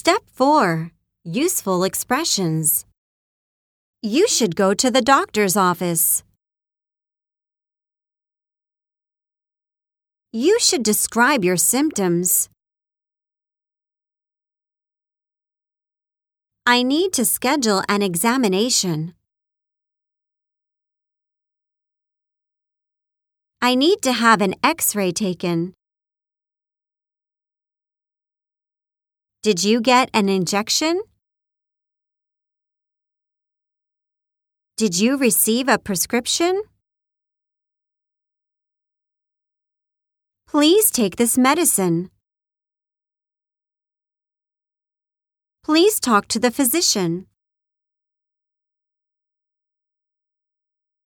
Step 4 Useful expressions. You should go to the doctor's office. You should describe your symptoms. I need to schedule an examination. I need to have an x ray taken. Did you get an injection? Did you receive a prescription? Please take this medicine. Please talk to the physician.